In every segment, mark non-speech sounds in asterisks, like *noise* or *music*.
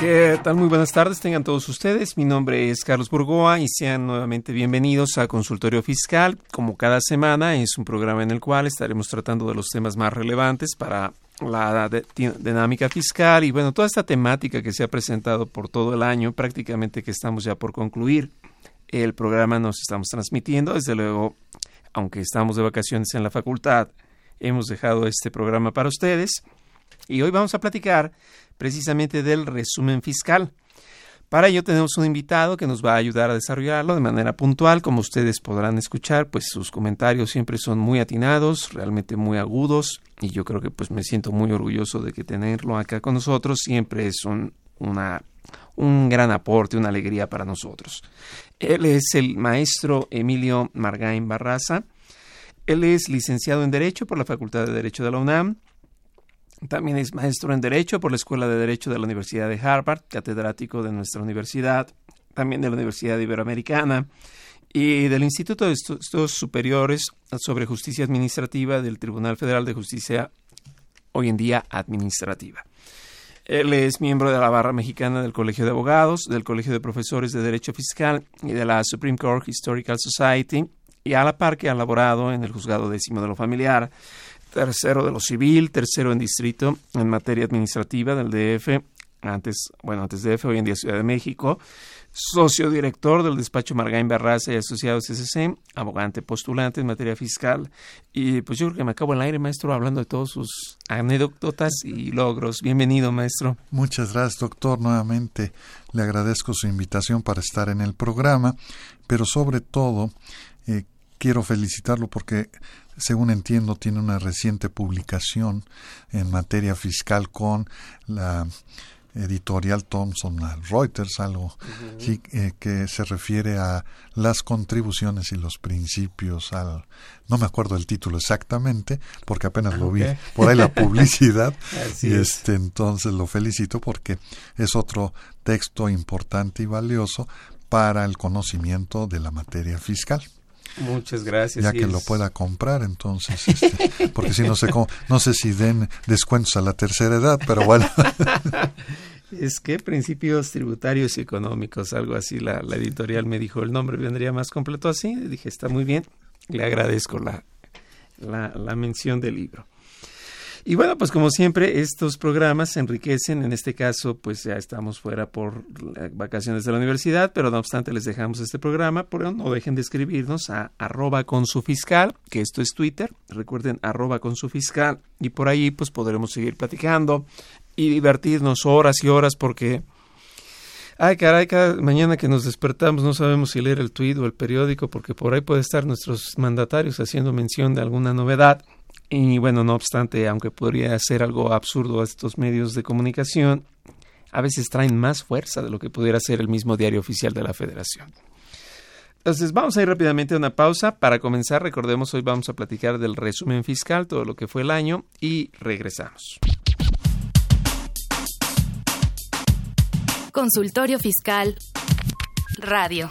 ¿Qué tal? Muy buenas tardes, tengan todos ustedes. Mi nombre es Carlos Burgoa y sean nuevamente bienvenidos a Consultorio Fiscal. Como cada semana, es un programa en el cual estaremos tratando de los temas más relevantes para la dinámica fiscal y bueno, toda esta temática que se ha presentado por todo el año, prácticamente que estamos ya por concluir. El programa nos estamos transmitiendo, desde luego, aunque estamos de vacaciones en la facultad, hemos dejado este programa para ustedes. Y hoy vamos a platicar precisamente del resumen fiscal. Para ello tenemos un invitado que nos va a ayudar a desarrollarlo de manera puntual. Como ustedes podrán escuchar, pues sus comentarios siempre son muy atinados, realmente muy agudos y yo creo que pues me siento muy orgulloso de que tenerlo acá con nosotros. Siempre es un, una, un gran aporte, una alegría para nosotros. Él es el maestro Emilio Margain Barraza. Él es licenciado en Derecho por la Facultad de Derecho de la UNAM. También es maestro en Derecho por la Escuela de Derecho de la Universidad de Harvard, catedrático de nuestra universidad, también de la Universidad Iberoamericana y del Instituto de Estu- Estudios Superiores sobre Justicia Administrativa del Tribunal Federal de Justicia, hoy en día administrativa. Él es miembro de la barra mexicana del Colegio de Abogados, del Colegio de Profesores de Derecho Fiscal y de la Supreme Court Historical Society, y a la par que ha laborado en el Juzgado Décimo de lo Familiar, tercero de lo civil, tercero en distrito en materia administrativa del DF, antes, bueno, antes DF, hoy en día Ciudad de México, socio director del despacho Margain Barraza y Asociados SC, abogante postulante en materia fiscal. Y pues yo creo que me acabo el aire, maestro, hablando de todos sus anécdotas y logros. Bienvenido, maestro. Muchas gracias, doctor. Nuevamente le agradezco su invitación para estar en el programa, pero sobre todo eh, quiero felicitarlo porque, según entiendo, tiene una reciente publicación en materia fiscal con la editorial Thomson Reuters, algo sí, eh, que se refiere a las contribuciones y los principios al no me acuerdo el título exactamente porque apenas lo vi Ok. por ahí la *laughs* publicidad y es. este entonces lo felicito porque es otro texto importante y valioso para el conocimiento de la materia fiscal Muchas gracias. ya que es- lo pueda comprar entonces este, *laughs* porque si no sé cómo no sé si den descuentos a la tercera edad pero bueno *laughs* Es que principios tributarios y económicos, algo así, la, la editorial me dijo, el nombre vendría más completo así. Dije, está muy bien, le agradezco la, la, la mención del libro. Y bueno, pues como siempre, estos programas se enriquecen. En este caso, pues ya estamos fuera por vacaciones de la universidad, pero no obstante les dejamos este programa. Pero no dejen de escribirnos a arroba con su fiscal, que esto es Twitter. Recuerden, arroba con su fiscal. Y por ahí pues podremos seguir platicando y divertirnos horas y horas porque... Ay, caray, cada mañana que nos despertamos no sabemos si leer el tuit o el periódico porque por ahí puede estar nuestros mandatarios haciendo mención de alguna novedad. Y bueno, no obstante, aunque podría ser algo absurdo a estos medios de comunicación, a veces traen más fuerza de lo que pudiera ser el mismo diario oficial de la Federación. Entonces, vamos a ir rápidamente a una pausa. Para comenzar, recordemos, hoy vamos a platicar del resumen fiscal, todo lo que fue el año, y regresamos. Consultorio Fiscal. Radio.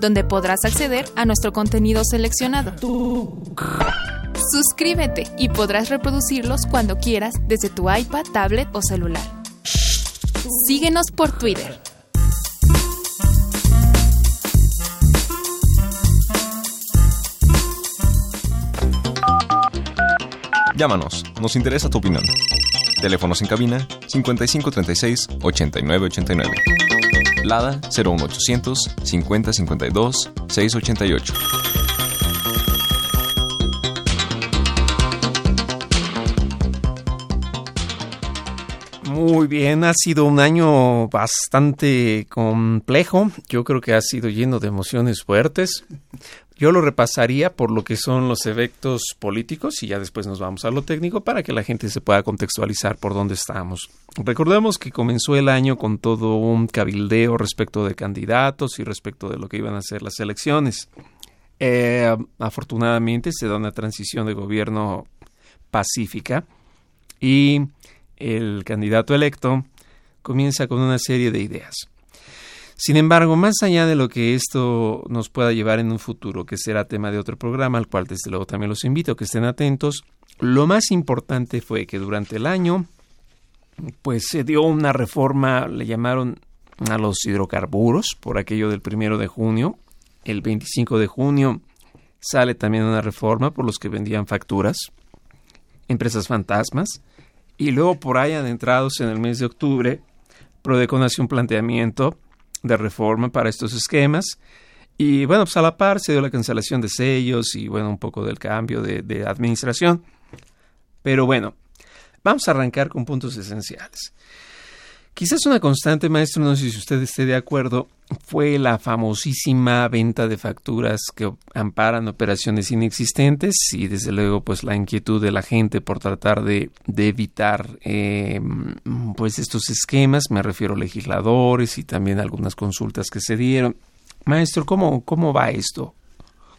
donde podrás acceder a nuestro contenido seleccionado. Suscríbete y podrás reproducirlos cuando quieras desde tu iPad, tablet o celular. Síguenos por Twitter. Llámanos, nos interesa tu opinión. Teléfonos en cabina 5536 8989. Lada 01800 5052 688. Muy bien, ha sido un año bastante complejo. Yo creo que ha sido lleno de emociones fuertes. Yo lo repasaría por lo que son los efectos políticos y ya después nos vamos a lo técnico para que la gente se pueda contextualizar por dónde estamos. Recordemos que comenzó el año con todo un cabildeo respecto de candidatos y respecto de lo que iban a ser las elecciones. Eh, afortunadamente se da una transición de gobierno pacífica y el candidato electo comienza con una serie de ideas. Sin embargo, más allá de lo que esto nos pueda llevar en un futuro, que será tema de otro programa, al cual desde luego también los invito a que estén atentos, lo más importante fue que durante el año, pues se dio una reforma, le llamaron a los hidrocarburos, por aquello del primero de junio. El 25 de junio sale también una reforma por los que vendían facturas, empresas fantasmas, y luego por ahí adentrados en el mes de octubre, Prodecon hace un planteamiento de reforma para estos esquemas. Y bueno, pues a la par se dio la cancelación de sellos y bueno, un poco del cambio de, de administración. Pero bueno, vamos a arrancar con puntos esenciales. Quizás una constante, maestro, no sé si usted esté de acuerdo, fue la famosísima venta de facturas que amparan operaciones inexistentes y desde luego pues la inquietud de la gente por tratar de, de evitar eh, pues estos esquemas, me refiero a legisladores y también algunas consultas que se dieron. Maestro, ¿cómo, cómo va esto?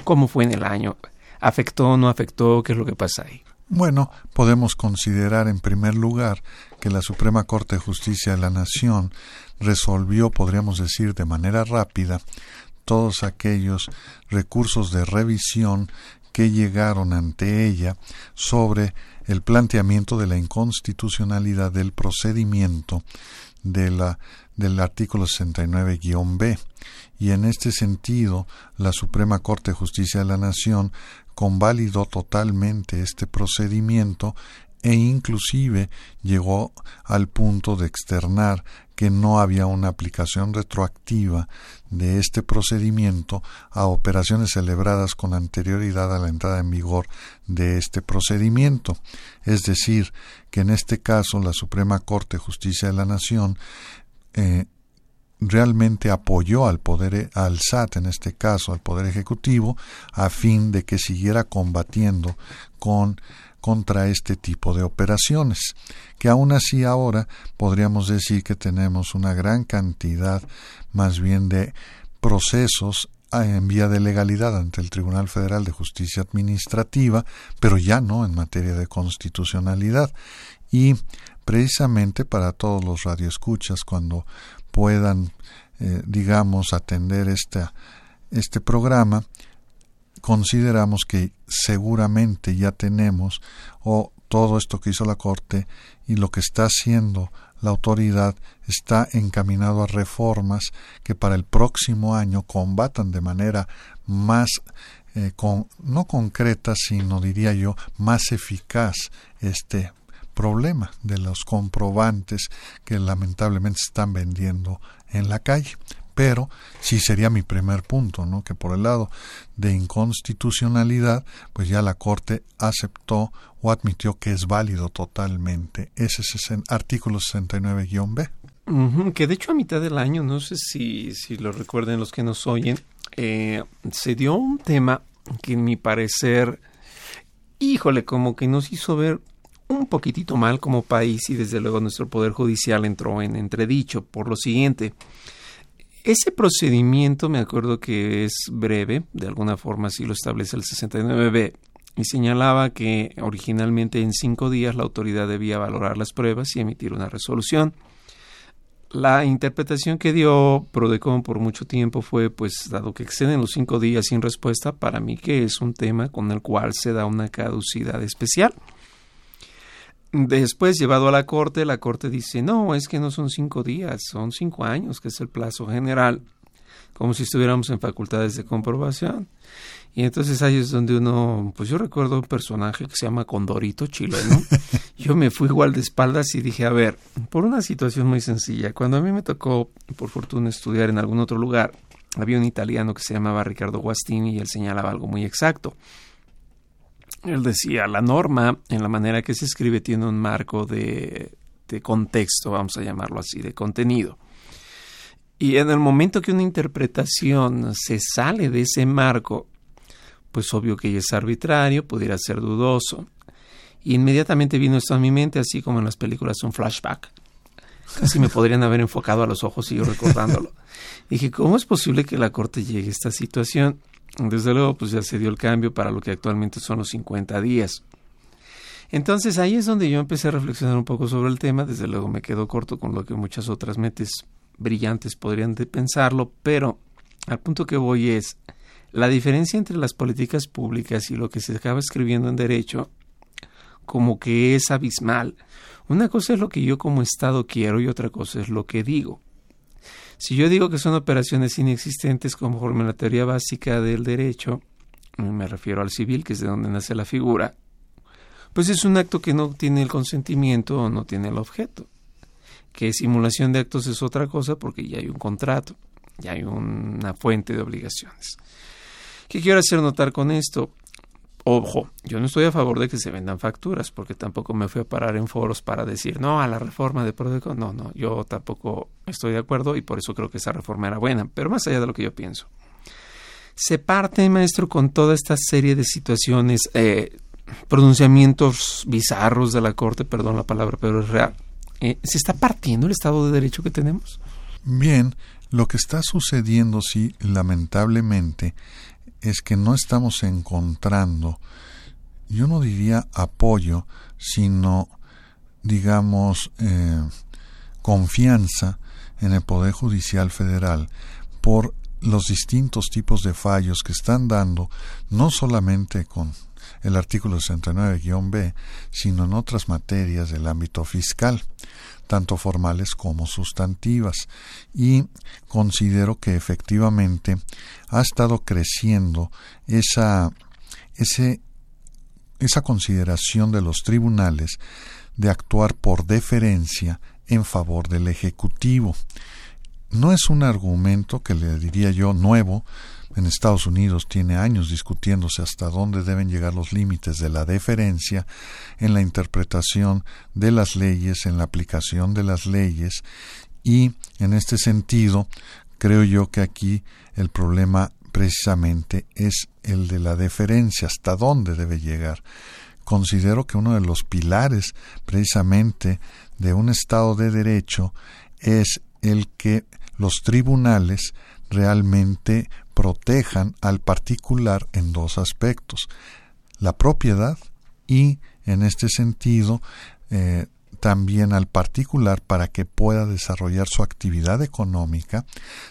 ¿Cómo fue en el año? ¿Afectó no afectó? ¿Qué es lo que pasa ahí? Bueno, podemos considerar en primer lugar que la Suprema Corte de Justicia de la Nación resolvió, podríamos decir, de manera rápida todos aquellos recursos de revisión que llegaron ante ella sobre el planteamiento de la inconstitucionalidad del procedimiento de la, del artículo 69-B. Y en este sentido, la Suprema Corte de Justicia de la Nación convalidó totalmente este procedimiento e inclusive llegó al punto de externar que no había una aplicación retroactiva de este procedimiento a operaciones celebradas con anterioridad a la entrada en vigor de este procedimiento. Es decir, que en este caso la Suprema Corte de Justicia de la Nación eh, realmente apoyó al poder al SAT en este caso al poder ejecutivo a fin de que siguiera combatiendo con contra este tipo de operaciones que aún así ahora podríamos decir que tenemos una gran cantidad más bien de procesos en vía de legalidad ante el Tribunal Federal de Justicia Administrativa, pero ya no en materia de constitucionalidad. Y precisamente para todos los radioescuchas, cuando puedan, eh, digamos, atender esta, este programa, consideramos que seguramente ya tenemos o todo esto que hizo la Corte y lo que está haciendo la autoridad está encaminado a reformas que para el próximo año combatan de manera más eh, con, no concreta, sino diría yo, más eficaz este problema de los comprobantes que lamentablemente están vendiendo en la calle. Pero sí sería mi primer punto, ¿no? Que por el lado de inconstitucionalidad, pues ya la Corte aceptó o admitió que es válido totalmente ese artículo 69-B. que de hecho a mitad del año, no sé si, si lo recuerden los que nos oyen, eh, se dio un tema que en mi parecer, híjole, como que nos hizo ver un poquitito mal como país y desde luego nuestro Poder Judicial entró en entredicho por lo siguiente. Ese procedimiento me acuerdo que es breve, de alguna forma así lo establece el 69B, y señalaba que originalmente en cinco días la autoridad debía valorar las pruebas y emitir una resolución. La interpretación que dio Prodecon por mucho tiempo fue, pues, dado que exceden los cinco días sin respuesta, para mí que es un tema con el cual se da una caducidad especial. Después, llevado a la Corte, la Corte dice, no, es que no son cinco días, son cinco años, que es el plazo general, como si estuviéramos en facultades de comprobación. Y entonces ahí es donde uno, pues yo recuerdo un personaje que se llama Condorito chileno. *laughs* Yo me fui igual de espaldas y dije, a ver, por una situación muy sencilla, cuando a mí me tocó, por fortuna, estudiar en algún otro lugar, había un italiano que se llamaba Ricardo Guastini y él señalaba algo muy exacto. Él decía, la norma, en la manera que se escribe, tiene un marco de, contexto, vamos a llamarlo así, de contenido. Y en el momento que una interpretación se sale de ese marco, pues obvio que es arbitrario, pudiera ser dudoso. inmediatamente vino esto a mi mente, así como en las películas un flashback. Casi me podrían haber enfocado a los ojos y yo recordándolo. Dije, ¿cómo es posible que la Corte llegue a esta situación? Desde luego, pues ya se dio el cambio para lo que actualmente son los 50 días. Entonces ahí es donde yo empecé a reflexionar un poco sobre el tema. Desde luego me quedo corto con lo que muchas otras mentes brillantes podrían de pensarlo, pero al punto que voy es, la diferencia entre las políticas públicas y lo que se acaba escribiendo en derecho como que es abismal. Una cosa es lo que yo como Estado quiero y otra cosa es lo que digo. Si yo digo que son operaciones inexistentes conforme a la teoría básica del derecho, me refiero al civil, que es de donde nace la figura, pues es un acto que no tiene el consentimiento o no tiene el objeto. Que simulación de actos es otra cosa porque ya hay un contrato, ya hay una fuente de obligaciones. ¿Qué quiero hacer notar con esto? Ojo, yo no estoy a favor de que se vendan facturas, porque tampoco me fui a parar en foros para decir no a la reforma de Prodeco. No, no, yo tampoco estoy de acuerdo y por eso creo que esa reforma era buena, pero más allá de lo que yo pienso. Se parte, maestro, con toda esta serie de situaciones, eh, pronunciamientos bizarros de la Corte, perdón la palabra, pero es real. Eh, ¿Se está partiendo el Estado de Derecho que tenemos? Bien, lo que está sucediendo, sí, lamentablemente, es que no estamos encontrando, yo no diría apoyo, sino, digamos, eh, confianza en el Poder Judicial Federal por los distintos tipos de fallos que están dando, no solamente con el artículo 69-B, sino en otras materias del ámbito fiscal tanto formales como sustantivas, y considero que efectivamente ha estado creciendo esa, esa consideración de los tribunales de actuar por deferencia en favor del Ejecutivo. No es un argumento que le diría yo nuevo, en Estados Unidos tiene años discutiéndose hasta dónde deben llegar los límites de la deferencia en la interpretación de las leyes, en la aplicación de las leyes, y en este sentido creo yo que aquí el problema precisamente es el de la deferencia, hasta dónde debe llegar. Considero que uno de los pilares precisamente de un Estado de Derecho es el que los tribunales realmente protejan al particular en dos aspectos, la propiedad y, en este sentido, eh, también al particular para que pueda desarrollar su actividad económica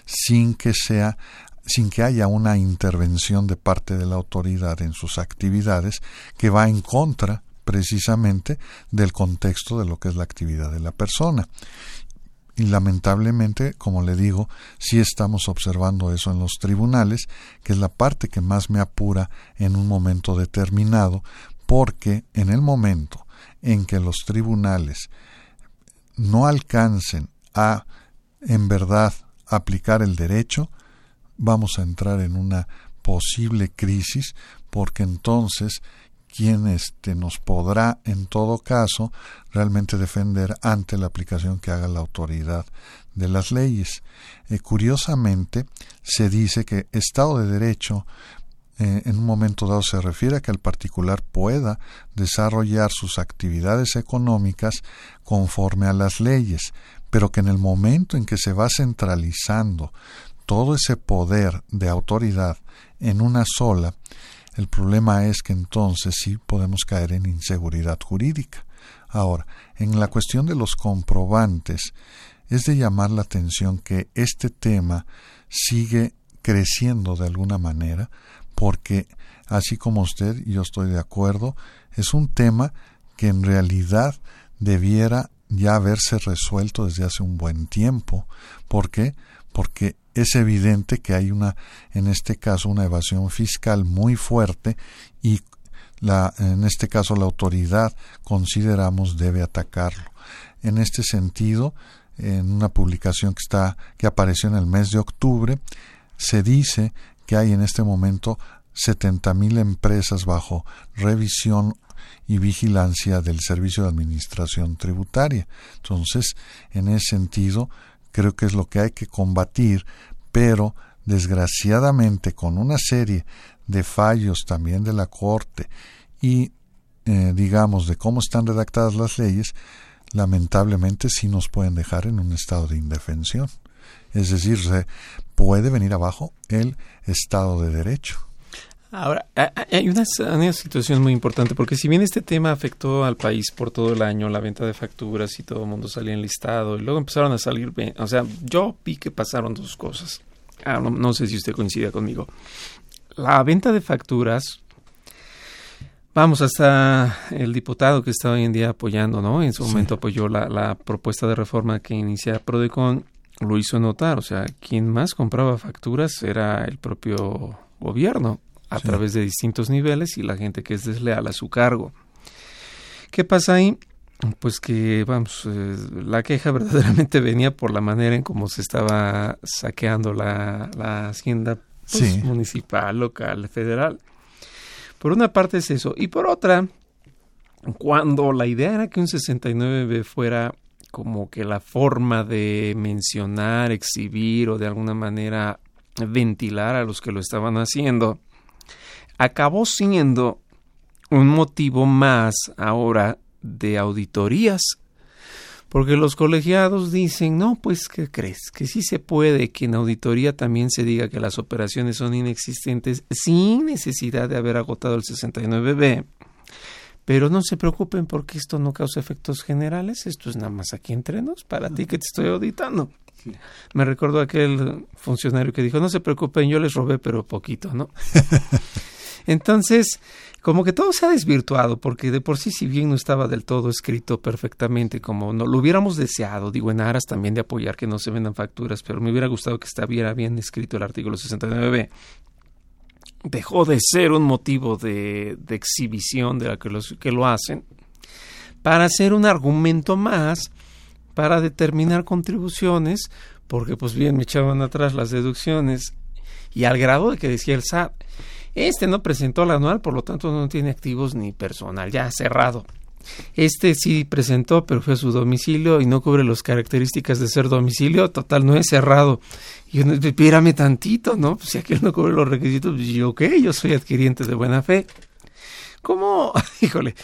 sin que sea sin que haya una intervención de parte de la autoridad en sus actividades que va en contra precisamente del contexto de lo que es la actividad de la persona. Y lamentablemente, como le digo, sí estamos observando eso en los tribunales, que es la parte que más me apura en un momento determinado, porque en el momento en que los tribunales no alcancen a, en verdad, aplicar el derecho, vamos a entrar en una posible crisis, porque entonces quien este, nos podrá, en todo caso, realmente defender ante la aplicación que haga la autoridad de las leyes. Eh, curiosamente, se dice que Estado de Derecho eh, en un momento dado se refiere a que el particular pueda desarrollar sus actividades económicas conforme a las leyes, pero que en el momento en que se va centralizando todo ese poder de autoridad en una sola, el problema es que entonces sí podemos caer en inseguridad jurídica, Ahora, en la cuestión de los comprobantes, es de llamar la atención que este tema sigue creciendo de alguna manera, porque así como usted, yo estoy de acuerdo, es un tema que en realidad debiera ya haberse resuelto desde hace un buen tiempo. ¿Por qué? Porque es evidente que hay una, en este caso, una evasión fiscal muy fuerte y la, en este caso la autoridad consideramos debe atacarlo. En este sentido, en una publicación que está que apareció en el mes de octubre, se dice que hay en este momento 70.000 empresas bajo revisión y vigilancia del Servicio de Administración Tributaria. Entonces, en ese sentido, creo que es lo que hay que combatir, pero desgraciadamente con una serie de fallos también de la Corte y eh, digamos de cómo están redactadas las leyes, lamentablemente sí nos pueden dejar en un estado de indefensión. Es decir, se puede venir abajo el Estado de Derecho. Ahora, hay una, una, situación muy importante, porque si bien este tema afectó al país por todo el año, la venta de facturas y todo el mundo salía enlistado, y luego empezaron a salir, o sea, yo vi que pasaron dos cosas. Ah, no, sé si usted coincide conmigo. La venta de facturas, vamos, hasta el diputado que está hoy en día apoyando, ¿no? En su momento apoyó la, la propuesta de reforma que inicia Prodecon, lo hizo notar, o sea, quien más compraba facturas era el propio gobierno a través de distintos niveles y la gente que es desleal a su cargo. ¿Qué pasa ahí? Pues que, vamos, eh, la queja *laughs* verdaderamente venía por la manera en cómo se estaba saqueando la, la hacienda pues, municipal, local, federal. Por una parte es eso. Y por otra, cuando la idea era que un 69B fuera como que la forma de mencionar, exhibir o de alguna manera ventilar a los que lo estaban haciendo, acabó siendo un motivo más ahora de auditorías. Porque los colegiados dicen, no, pues, ¿qué crees? Que sí se puede que en auditoría también se diga que las operaciones son inexistentes sin necesidad de haber agotado el 69B. Pero no se preocupen porque esto no causa efectos generales, esto es nada más aquí entre nos, para ti que te estoy auditando. Me recordó aquel funcionario que dijo, no se preocupen, yo les robé, pero poquito, ¿no? *laughs* Entonces, como que todo se ha desvirtuado, porque de por sí, si bien no estaba del todo escrito perfectamente como no lo hubiéramos deseado, digo, en aras también de apoyar que no se vendan facturas, pero me hubiera gustado que estuviera bien escrito el artículo 69b, dejó de ser un motivo de, exhibición de la que, los, que lo hacen, para ser un argumento más para determinar contribuciones, porque pues bien me echaban atrás las deducciones y al grado de que decía el SAT, este no presentó el anual, por lo tanto no tiene activos ni personal, ya cerrado. Este sí presentó, pero fue a su domicilio y no cubre las características de ser domicilio, total, no es cerrado. Y espérame tantito, ¿no? Pues si aquel no cubre los requisitos, pues yo, ok, yo soy adquiriente de buena fe. ¿Cómo? *laughs* Híjole,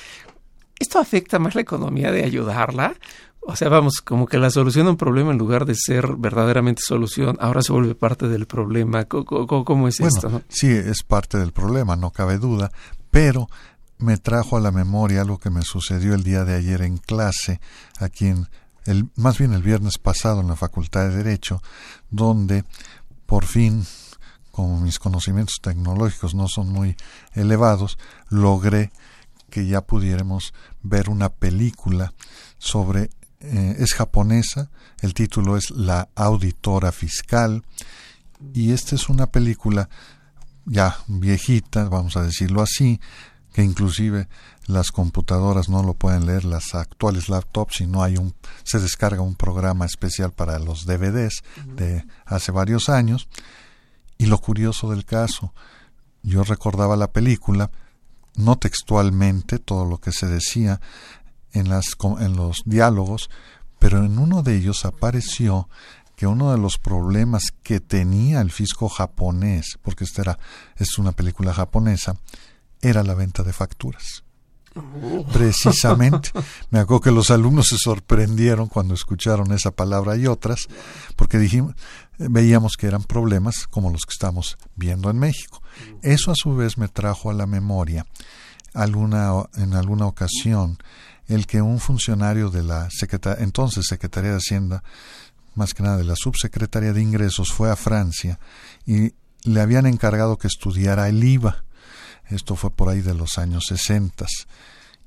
¿esto afecta más la economía de ayudarla? O sea, vamos, como que la solución a un problema en lugar de ser verdaderamente solución, ahora se vuelve parte del problema. ¿Cómo, es esto? Sí, es parte del problema, no cabe duda, pero me trajo a la memoria algo que me sucedió el día de ayer en clase, aquí en el, más bien el viernes pasado en la Facultad de Derecho, donde por fin, como mis conocimientos tecnológicos no son muy elevados, logré que ya pudiéramos ver una película sobre eh, es japonesa, el título es La auditora fiscal y esta es una película ya viejita, vamos a decirlo así, que inclusive las computadoras no lo pueden leer, las actuales laptops, y no hay un, se descarga un programa especial para los DVDs de hace varios años. Y lo curioso del caso, yo recordaba la película, no textualmente todo lo que se decía, en, las, en los diálogos, pero en uno de ellos apareció que uno de los problemas que tenía el fisco japonés, porque esta era, es una película japonesa, era la venta de facturas. Oh. Precisamente, *laughs* me acuerdo que los alumnos se sorprendieron cuando escucharon esa palabra y otras, porque dijimos, veíamos que eran problemas como los que estamos viendo en México. Eso a su vez me trajo a la memoria alguna, en alguna ocasión el que un funcionario de la entonces Secretaría de Hacienda, más que nada de la Subsecretaría de Ingresos, fue a Francia y le habían encargado que estudiara el IVA. Esto fue por ahí de los años sesentas.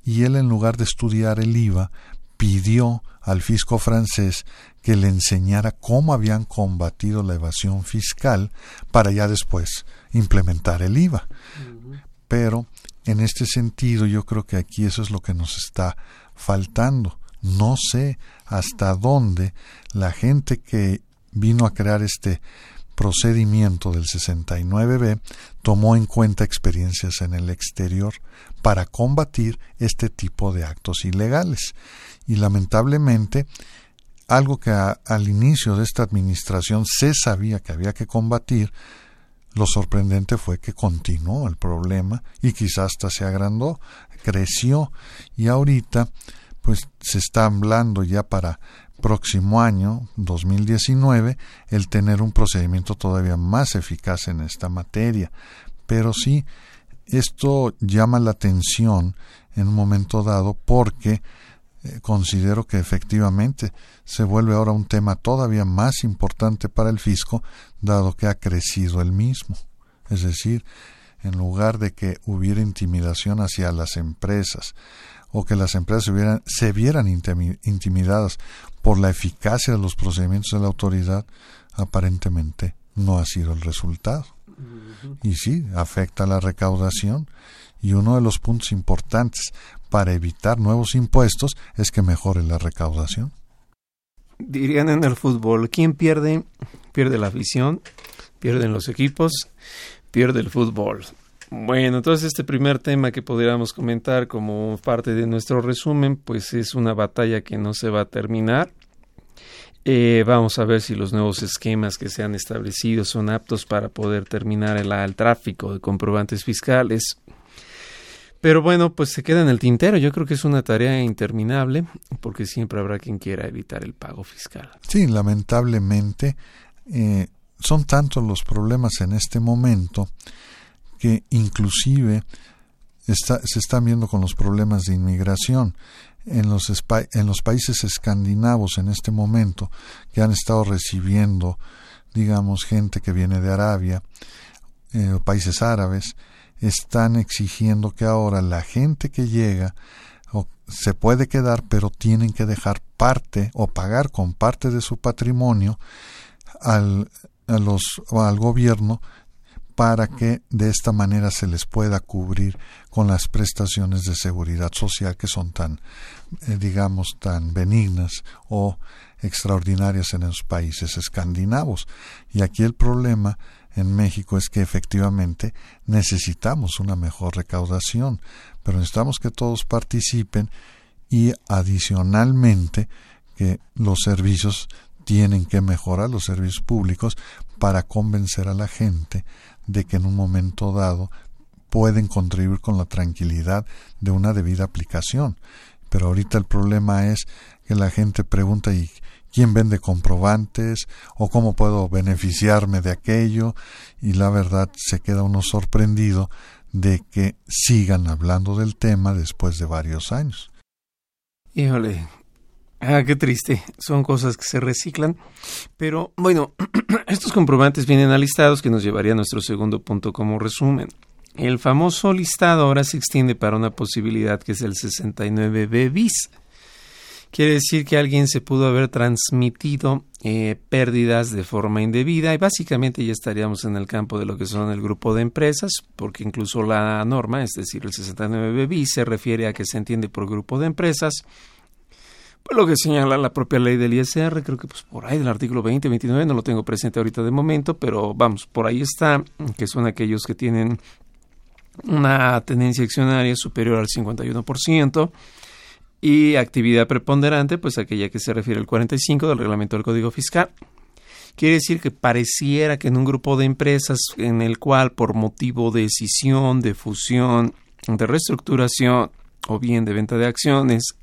Y él, en lugar de estudiar el IVA, pidió al fisco francés que le enseñara cómo habían combatido la evasión fiscal para ya después implementar el IVA. Pero en este sentido yo creo que aquí eso es lo que nos está faltando. No sé hasta dónde la gente que vino a crear este procedimiento del 69B tomó en cuenta experiencias en el exterior para combatir este tipo de actos ilegales. Y lamentablemente, algo que al inicio de esta administración se sabía que había que combatir, lo sorprendente fue que continuó el problema y quizás hasta se agrandó, creció y ahorita pues se está hablando ya para próximo año, 2019, el tener un procedimiento todavía más eficaz en esta materia. Pero sí, esto llama la atención en un momento dado porque eh, considero que efectivamente se vuelve ahora un tema todavía más importante para el fisco, dado que ha crecido el mismo. Es decir, en lugar de que hubiera intimidación hacia las empresas, o que las empresas se, vieran intimidadas por la eficacia de los procedimientos de la autoridad, aparentemente no ha sido el resultado. Y sí, afecta la recaudación. Y uno de los puntos importantes para evitar nuevos impuestos es que mejore la recaudación. Dirían en el fútbol, ¿quién pierde? Pierde la afición, pierden los equipos, pierde el fútbol. Bueno, entonces este primer tema que podríamos comentar como parte de nuestro resumen, pues es una batalla que no se va a terminar. Eh, vamos a ver si los nuevos esquemas que se han establecido son aptos para poder terminar el, el tráfico de comprobantes fiscales. Pero bueno, pues se queda en el tintero. Yo creo que es una tarea interminable porque siempre habrá quien quiera evitar el pago fiscal. Sí, lamentablemente eh, son tantos los problemas en este momento que inclusive se están viendo con los problemas de inmigración. En los, en los países escandinavos en este momento que han estado recibiendo digamos gente que viene de Arabia eh, países árabes están exigiendo que ahora la gente que llega se puede quedar pero tienen que dejar parte o pagar con parte de su patrimonio al, al gobierno para que de esta manera se les pueda cubrir con las prestaciones de seguridad social que son tan, eh, digamos, tan benignas o extraordinarias en los países escandinavos. Y aquí el problema en México es que efectivamente necesitamos una mejor recaudación, pero necesitamos que todos participen y adicionalmente que los servicios tienen que mejorar los servicios públicos para convencer a la gente de que en un momento dado pueden contribuir con la tranquilidad de una debida aplicación. Pero ahorita el problema es que la gente pregunta ¿y quién vende comprobantes? o cómo puedo beneficiarme de aquello y la verdad se queda uno sorprendido de que sigan hablando del tema después de varios años. Híjole, Ah, qué triste. Son cosas que se reciclan. Pero bueno, *clears throat* estos comprobantes vienen alistados que nos llevaría a nuestro segundo punto como resumen. El famoso listado ahora se extiende para una posibilidad que es el 69B bis. Quiere decir que alguien se pudo haber transmitido eh, pérdidas de forma indebida y básicamente ya estaríamos en el campo de lo que son el grupo de empresas, porque incluso la norma, es decir, el 69B bis, se refiere a que se entiende por grupo de empresas pues lo que señala la propia ley del ISR, creo que pues por ahí del artículo 20, 29, no lo tengo presente ahorita de momento, pero vamos, por ahí está, que son aquellos que tienen una tendencia accionaria superior al 51% y actividad preponderante, pues aquella que se refiere al 45 del reglamento del Código Fiscal. Quiere decir que pareciera que en un grupo de empresas en el cual por motivo de decisión, de fusión, de reestructuración o bien de venta de acciones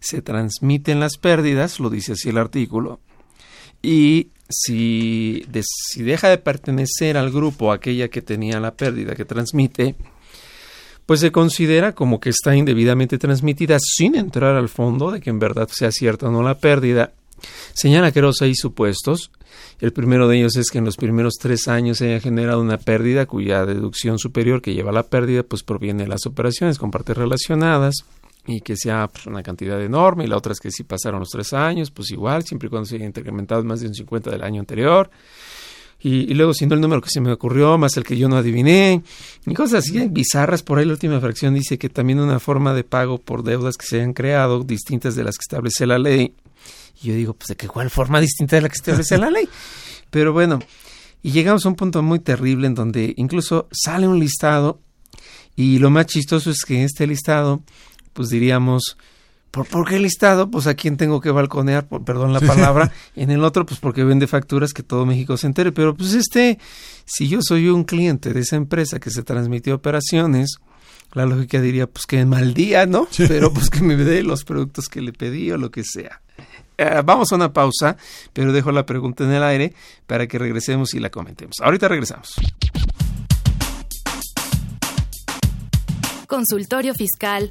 se transmiten las pérdidas, lo dice así el artículo, y si, si deja de pertenecer al grupo aquella que tenía la pérdida que transmite, pues se considera como que está indebidamente transmitida sin entrar al fondo de que en verdad sea cierta o no la pérdida. Señala que los seis supuestos. El primero de ellos es que en los primeros tres años se haya generado una pérdida cuya deducción superior que lleva a la pérdida pues proviene de las operaciones con partes relacionadas y que sea pues, una cantidad enorme, y la otra es que si pasaron los tres años, pues igual, siempre y cuando se haya incrementado más de un 50 del año anterior. Y, luego siendo el número que se me ocurrió, más el que yo no adiviné, y cosas así bizarras. Por ahí la última fracción dice que también una forma de pago por deudas que se hayan creado, distintas de las que establece la ley. Y yo digo, pues de qué cuál forma distinta de la que establece la ley. Pero bueno, y llegamos a un punto muy terrible en donde incluso sale un listado, y lo más chistoso es que en este listado pues diríamos, ¿por, ¿por qué listado? Pues a quién tengo que balconear, por, perdón la palabra, *laughs* en el otro, pues porque vende facturas que todo México se entere, pero pues este, si yo soy un cliente de esa empresa que se transmitió operaciones, la lógica diría, pues que mal día, ¿no? Sí. *laughs* Pero pues que me dé los productos que le pedí o lo que sea. Uh, vamos a una pausa, pero dejo la pregunta en el aire para que regresemos y la comentemos. Ahorita regresamos. Consultorio Fiscal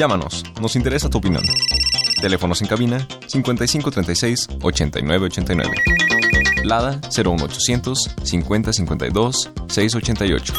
Llámanos, nos interesa tu opinión. Teléfonos en cabina 5536 8989. Lada 01800 5052 688.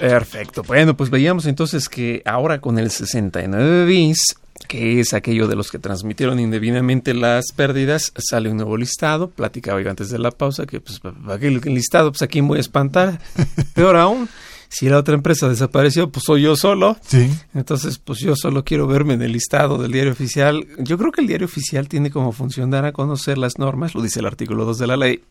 Perfecto. Bueno, pues veíamos entonces que ahora con el 69 bis, que es aquello de los que transmitieron indebidamente las pérdidas, sale un nuevo listado. Platicaba yo antes de la pausa que, pues, aquel listado, pues, ¿a quién voy a espantar? *laughs* Peor aún, si la otra empresa desapareció, pues soy yo solo. Sí. Entonces, pues yo solo quiero verme en el listado del diario oficial. Yo creo que el diario oficial tiene como función dar a conocer las normas, lo dice el artículo 2 de la ley,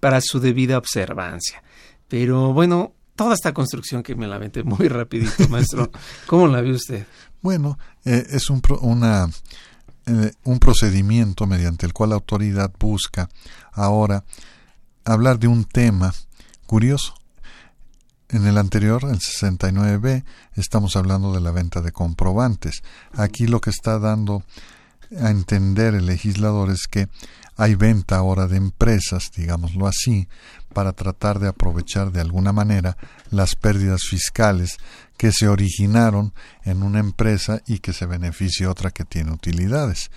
para su debida observancia. Pero bueno, toda esta construcción que me la mete muy rapidito, maestro. *laughs* ¿Cómo la ve usted? Bueno, eh, es un, pro, una, eh, un procedimiento mediante el cual la autoridad busca ahora hablar de un tema curioso. En el anterior, el 69B, estamos hablando de la venta de comprobantes. Aquí lo que está dando a entender el legislador es que hay venta ahora de empresas, digámoslo así, para tratar de aprovechar de alguna manera las pérdidas fiscales que se originaron en una empresa y que se beneficie otra que tiene utilidades.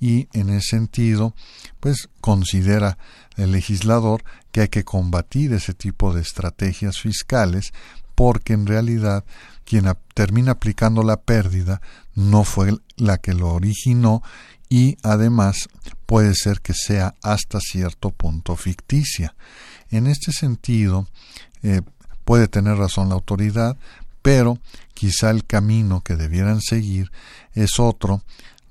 Y en ese sentido, pues considera el legislador que hay que combatir ese tipo de estrategias fiscales porque en realidad quien termina aplicando la pérdida no fue la que lo originó y además puede ser que sea hasta cierto punto ficticia. En este sentido, eh, puede tener razón la autoridad, pero quizá el camino que debieran seguir es otro,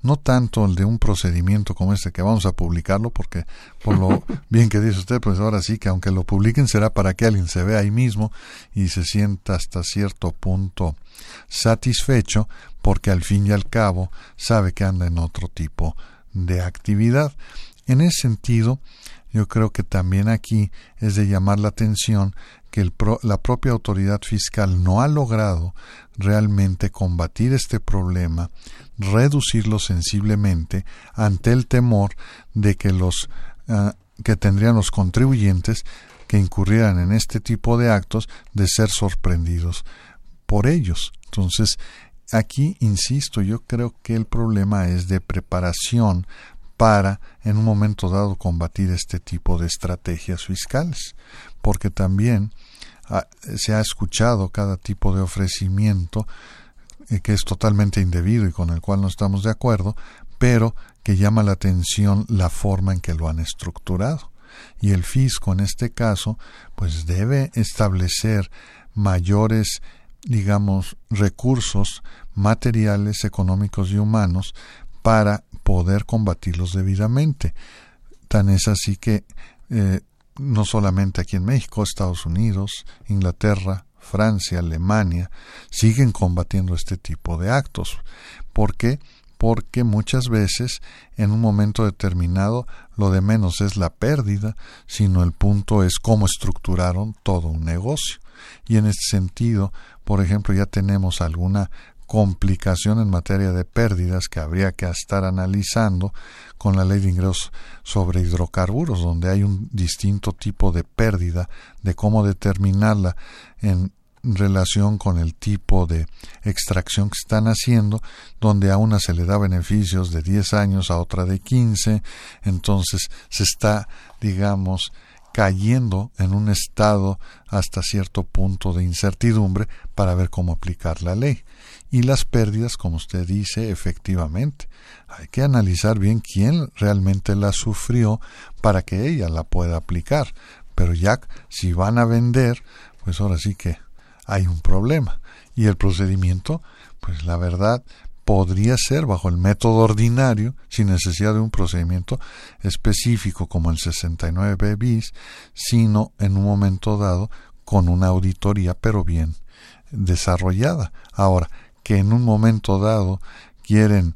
no tanto el de un procedimiento como este que vamos a publicarlo, porque por lo *laughs* bien que dice usted, pues ahora sí que aunque lo publiquen será para que alguien se vea ahí mismo y se sienta hasta cierto punto satisfecho, porque al fin y al cabo sabe que anda en otro tipo de actividad. En ese sentido, yo creo que también aquí es de llamar la atención que la propia autoridad fiscal no ha logrado realmente combatir este problema, reducirlo sensiblemente ante el temor de que los ah, que tendrían los contribuyentes que incurrieran en este tipo de actos de ser sorprendidos por ellos. Entonces, aquí, insisto, yo creo que el problema es de preparación para, en un momento dado, combatir este tipo de estrategias fiscales, porque también ah, se ha escuchado cada tipo de ofrecimiento eh, que es totalmente indebido y con el cual no estamos de acuerdo, pero que llama la atención la forma en que lo han estructurado. Y el fisco, en este caso, pues debe establecer mayores digamos, recursos materiales, económicos y humanos para poder combatirlos debidamente. Tan es así que eh, no solamente aquí en México, Estados Unidos, Inglaterra, Francia, Alemania, siguen combatiendo este tipo de actos. ¿Por qué? Porque muchas veces en un momento determinado lo de menos es la pérdida, sino el punto es cómo estructuraron todo un negocio. Y en este sentido, por ejemplo, ya tenemos alguna complicación en materia de pérdidas que habría que estar analizando con la ley de ingresos sobre hidrocarburos, donde hay un distinto tipo de pérdida, de cómo determinarla en relación con el tipo de extracción que están haciendo, donde a una se le da beneficios de 10 años, a otra de 15, entonces se está, digamos, cayendo en un estado hasta cierto punto de incertidumbre para ver cómo aplicar la ley. Y las pérdidas, como usted dice, efectivamente, hay que analizar bien quién realmente la sufrió para que ella la pueda aplicar. Pero ya si van a vender, pues ahora sí que hay un problema. Y el procedimiento, pues la verdad, podría ser bajo el método ordinario, sin necesidad de un procedimiento específico como el 69 bis, sino en un momento dado con una auditoría, pero bien desarrollada. Ahora, que en un momento dado quieren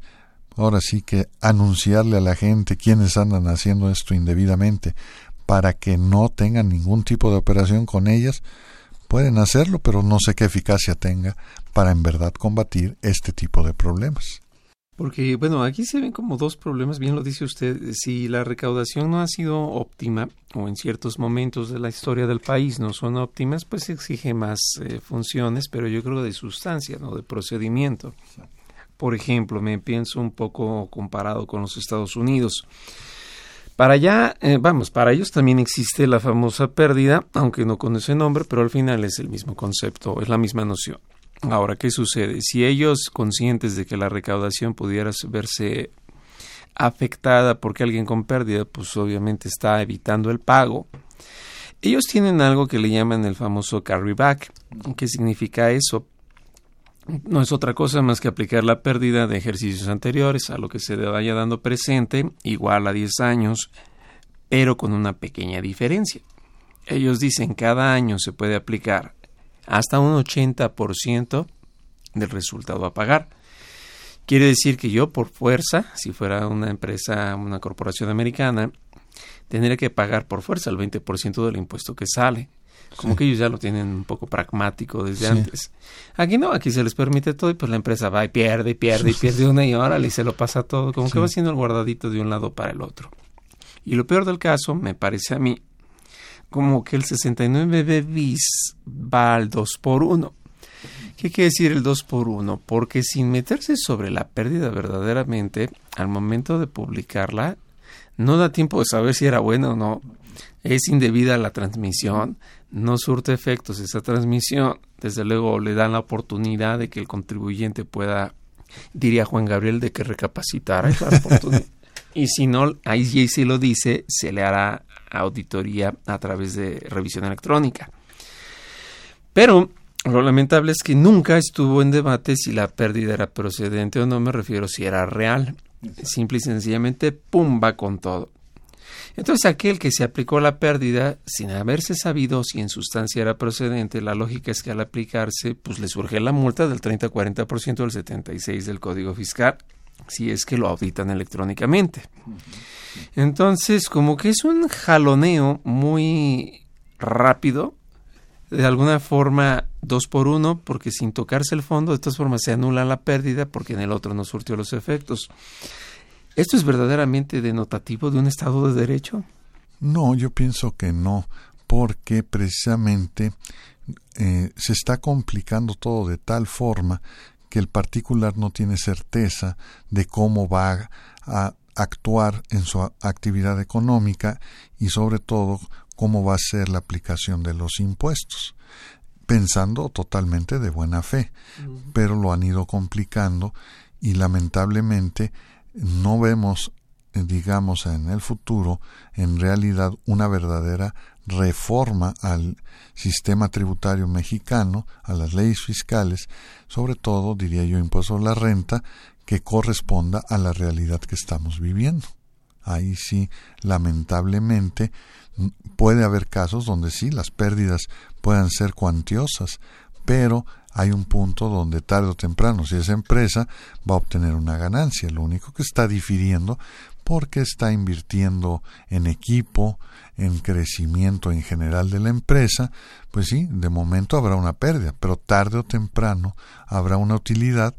ahora sí que anunciarle a la gente quienes andan haciendo esto indebidamente para que no tengan ningún tipo de operación con ellas, pueden hacerlo, pero no sé qué eficacia tenga para en verdad combatir este tipo de problemas. Porque, bueno, aquí se ven como dos problemas, bien lo dice usted, si la recaudación no ha sido óptima o en ciertos momentos de la historia del país no son óptimas, pues exige más eh, funciones, pero yo creo de sustancia, no de procedimiento. Por ejemplo, me pienso un poco comparado con los Estados Unidos. Para allá, eh, vamos, para ellos también existe la famosa pérdida, aunque no con ese nombre, pero al final es el mismo concepto, es la misma noción. Ahora, ¿qué sucede? Si ellos, conscientes de que la recaudación pudiera verse afectada porque alguien con pérdida, pues obviamente está evitando el pago, ellos tienen algo que le llaman el famoso carryback. ¿Qué significa eso? No es otra cosa más que aplicar la pérdida de ejercicios anteriores a lo que se vaya dando presente, igual a 10 años, pero con una pequeña diferencia. Ellos dicen cada año se puede aplicar hasta un 80% del resultado a pagar. Quiere decir que yo por fuerza, si fuera una empresa, una corporación americana, tendría que pagar por fuerza el 20% del impuesto que sale. Como que ellos ya lo tienen un poco pragmático desde antes. Aquí no, aquí se les permite todo y pues la empresa va y pierde y pierde y pierde una y órale y se lo pasa todo. Como que va haciendo el guardadito de un lado para el otro. Y lo peor del caso, me parece a mí, como que el 69 bis va al 2 por 1. ¿Qué quiere decir el 2 por 1? Porque sin meterse sobre la pérdida verdaderamente, al momento de publicarla, no da tiempo de saber si era buena o no. Es indebida la transmisión, no surte efectos esa transmisión. Desde luego le dan la oportunidad de que el contribuyente pueda, diría Juan Gabriel, de que recapacitara esa *laughs* oportunidad. y si no, ahí sí lo dice, se le hará auditoría a través de revisión electrónica. Pero lo lamentable es que nunca estuvo en debate si la pérdida era procedente o no, me refiero si era real. Simple y sencillamente, pum, va con todo. Entonces aquel que se aplicó la pérdida sin haberse sabido si en sustancia era procedente, la lógica es que al aplicarse, pues le surge la multa del 30-40% del 76 del Código Fiscal, si es que lo auditan electrónicamente. Entonces, como que es un jaloneo muy rápido, de alguna forma dos por uno, porque sin tocarse el fondo, de todas formas se anula la pérdida porque en el otro no surtió los efectos. ¿Esto es verdaderamente denotativo de un Estado de Derecho? No, yo pienso que no, porque precisamente eh, se está complicando todo de tal forma que el particular no tiene certeza de cómo va a actuar en su actividad económica y sobre todo cómo va a ser la aplicación de los impuestos, pensando totalmente de buena fe, pero lo han ido complicando y lamentablemente no vemos, eh, digamos, en el futuro, en realidad, una verdadera reforma al sistema tributario mexicano, a las leyes fiscales, sobre todo, diría yo, impuesto a la renta, que corresponda a la realidad que estamos viviendo. Ahí sí, lamentablemente, puede haber casos donde sí, las pérdidas puedan ser cuantiosas, pero hay un punto donde tarde o temprano, si esa empresa va a obtener una ganancia, lo único que está difiriendo porque está invirtiendo en equipo, en crecimiento en general de la empresa, pues sí, de momento habrá una pérdida, pero tarde o temprano habrá una utilidad.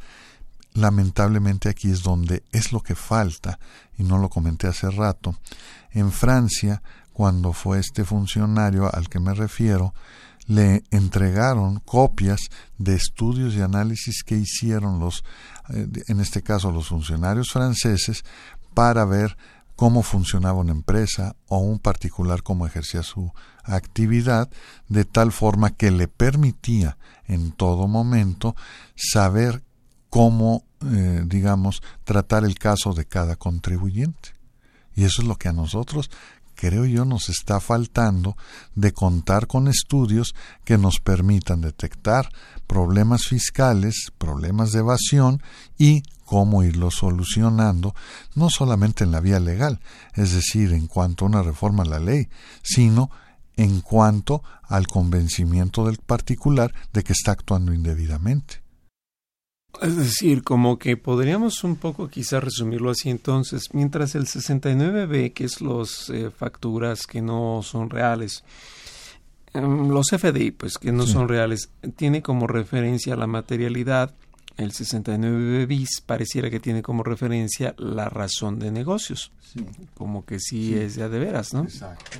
Lamentablemente aquí es donde es lo que falta, y no lo comenté hace rato. En Francia, cuando fue este funcionario al que me refiero, le entregaron copias de estudios y análisis que hicieron los, eh, en este caso los funcionarios franceses, para ver cómo funcionaba una empresa o un particular cómo ejercía su actividad, de tal forma que le permitía en todo momento saber cómo, eh, digamos, tratar el caso de cada contribuyente. Y eso es lo que a nosotros creo yo nos está faltando de contar con estudios que nos permitan detectar problemas fiscales, problemas de evasión y cómo irlos solucionando, no solamente en la vía legal, es decir, en cuanto a una reforma a la ley, sino en cuanto al convencimiento del particular de que está actuando indebidamente. Es decir, como que podríamos un poco quizás resumirlo así entonces, mientras el 69B, que es los eh, facturas que no son reales, em, los FDI, pues que no son reales, tiene como referencia la materialidad, el 69 bis pareciera que tiene como referencia la razón de negocios, como que sí, es ya de veras, ¿no? Exacto.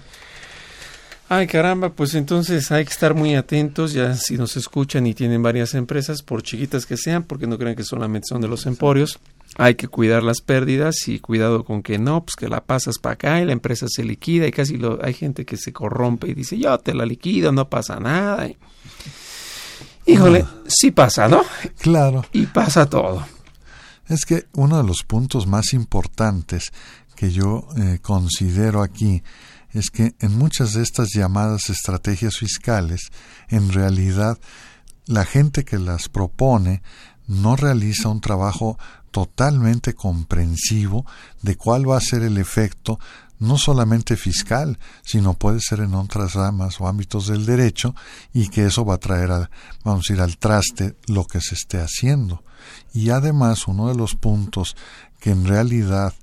Ay, caramba, pues entonces hay que estar muy atentos, ya si nos escuchan y tienen varias empresas, por chiquitas que sean, porque no crean que solamente son de los emporios, hay que cuidar las pérdidas y cuidado con que no, pues que la pasas para acá y la empresa se liquida y casi lo, hay gente que se corrompe y dice, yo te la liquido, no pasa nada. Híjole, sí pasa, ¿no? Claro. Y pasa todo. Es que uno de los puntos más importantes que yo eh, considero aquí es que en muchas de estas llamadas estrategias fiscales, en realidad, la gente que las propone no realiza un trabajo totalmente comprensivo de cuál va a ser el efecto no solamente fiscal, sino puede ser en otras ramas o ámbitos del derecho y que eso va a traer, a, vamos a ir al traste lo que se esté haciendo. Y además uno de los puntos que en realidad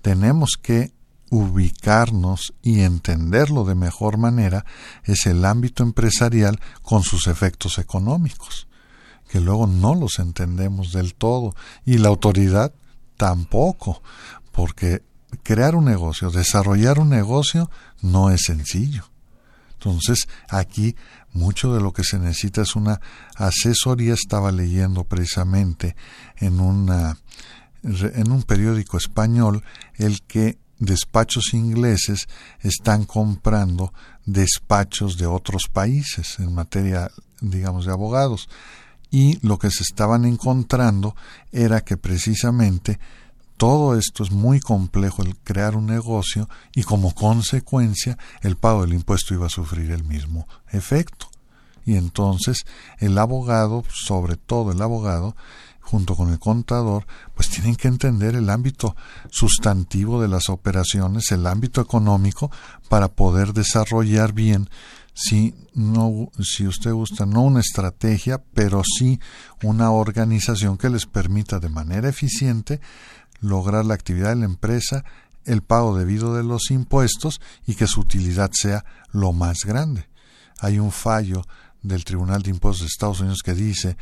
tenemos que ubicarnos y entenderlo de mejor manera es el ámbito empresarial con sus efectos económicos, que luego no los entendemos del todo y la autoridad tampoco, porque crear un negocio, desarrollar un negocio no es sencillo. Entonces, aquí mucho de lo que se necesita es una asesoría. Estaba leyendo precisamente en, una, en un periódico español el que despachos ingleses están comprando despachos de otros países en materia, digamos, de abogados. Y lo que se estaban encontrando era que precisamente todo esto es muy complejo el crear un negocio y como consecuencia el pago del impuesto iba a sufrir el mismo efecto. Y entonces el abogado, sobre todo el abogado, junto con el contador, pues tienen que entender el ámbito sustantivo de las operaciones, el ámbito económico, para poder desarrollar bien, si, no, si usted gusta, no una estrategia, pero sí una organización que les permita de manera eficiente lograr la actividad de la empresa el pago debido de los impuestos y que su utilidad sea lo más grande. Hay un fallo del Tribunal de Impuestos de Estados Unidos que dice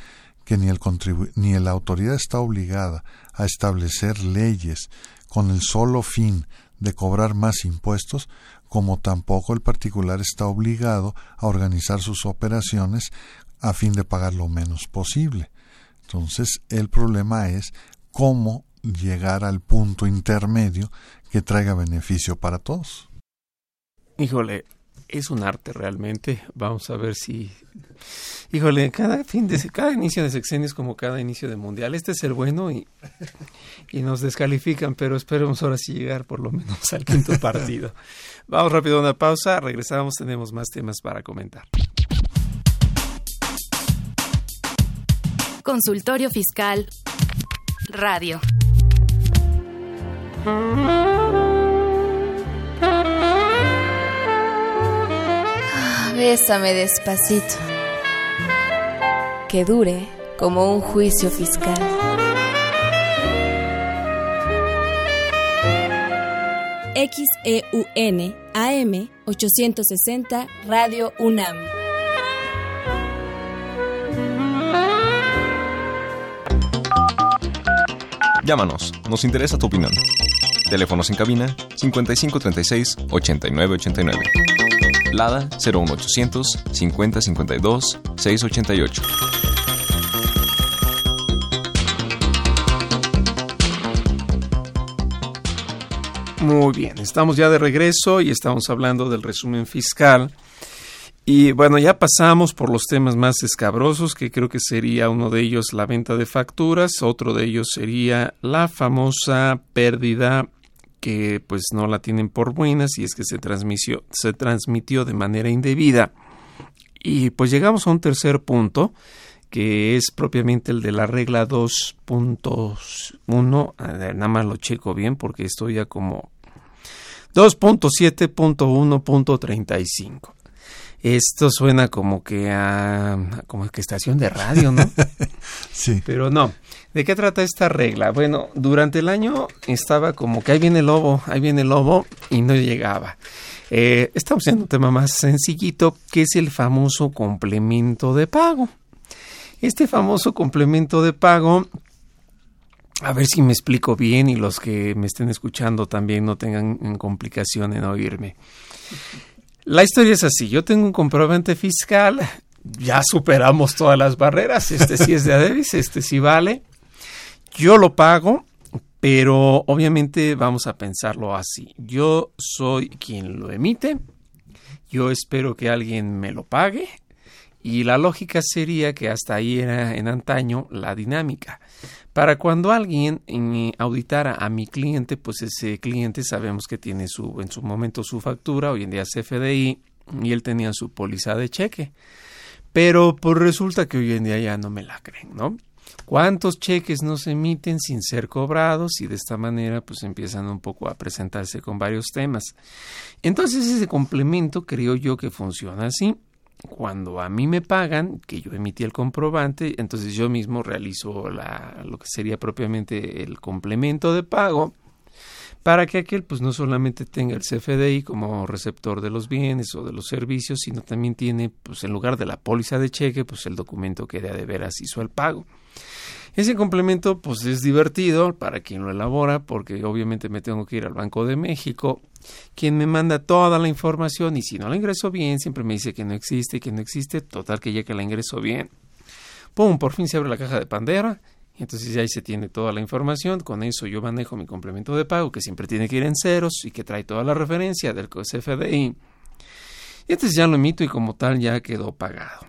que ni, el ni la autoridad está obligada a establecer leyes con el solo fin de cobrar más impuestos, como tampoco el particular está obligado a organizar sus operaciones a fin de pagar lo menos posible. Entonces, el problema es cómo llegar al punto intermedio que traiga beneficio para todos. Híjole, es un arte realmente. Vamos a ver si. Híjole, cada fin de cada inicio de sexenio es como cada inicio de mundial. Este es el bueno y, y nos descalifican, pero esperemos ahora sí llegar por lo menos al quinto *laughs* partido. Vamos rápido a una pausa, regresamos, tenemos más temas para comentar. Consultorio Fiscal Radio. Bésame despacito. Que dure como un juicio fiscal. XEUN AM 860 Radio UNAM. Llámanos, nos interesa tu opinión. Teléfonos en cabina 5536 8989. Lada 01800 5052 688. Muy bien, estamos ya de regreso y estamos hablando del resumen fiscal. Y bueno, ya pasamos por los temas más escabrosos, que creo que sería uno de ellos la venta de facturas, otro de ellos sería la famosa pérdida que pues no la tienen por buenas y es que se transmitió, se transmitió de manera indebida. Y pues llegamos a un tercer punto, que es propiamente el de la regla 2.1, nada más lo checo bien porque estoy ya como 2.7.1.35. Esto suena como que a como que estación de radio, ¿no? *laughs* sí. Pero no. ¿De qué trata esta regla? Bueno, durante el año estaba como que ahí viene el lobo, ahí viene el lobo y no llegaba. Eh, estamos en un tema más sencillito, que es el famoso complemento de pago. Este famoso complemento de pago, a ver si me explico bien y los que me estén escuchando también no tengan complicación en oírme. La historia es así, yo tengo un comprobante fiscal, ya superamos todas las barreras, este sí es de Adebis, este sí vale, yo lo pago, pero obviamente vamos a pensarlo así, yo soy quien lo emite, yo espero que alguien me lo pague, y la lógica sería que hasta ahí era en antaño la dinámica. Para cuando alguien eh, auditara a mi cliente, pues ese cliente sabemos que tiene su, en su momento su factura, hoy en día es CFDI, y él tenía su póliza de cheque. Pero pues resulta que hoy en día ya no me la creen, ¿no? ¿Cuántos cheques no se emiten sin ser cobrados? Y de esta manera pues empiezan un poco a presentarse con varios temas. Entonces ese complemento creo yo que funciona así cuando a mí me pagan, que yo emití el comprobante, entonces yo mismo realizo lo que sería propiamente el complemento de pago para que aquel pues no solamente tenga el CFDI como receptor de los bienes o de los servicios, sino también tiene pues en lugar de la póliza de cheque pues el documento que de veras hizo el pago. Ese complemento pues es divertido para quien lo elabora porque obviamente me tengo que ir al Banco de México, quien me manda toda la información y si no la ingreso bien siempre me dice que no existe, que no existe, total que ya que la ingreso bien. ¡Pum! Por fin se abre la caja de Pandera y entonces ya ahí se tiene toda la información, con eso yo manejo mi complemento de pago que siempre tiene que ir en ceros y que trae toda la referencia del CFDI. Y entonces ya lo emito y como tal ya quedó pagado.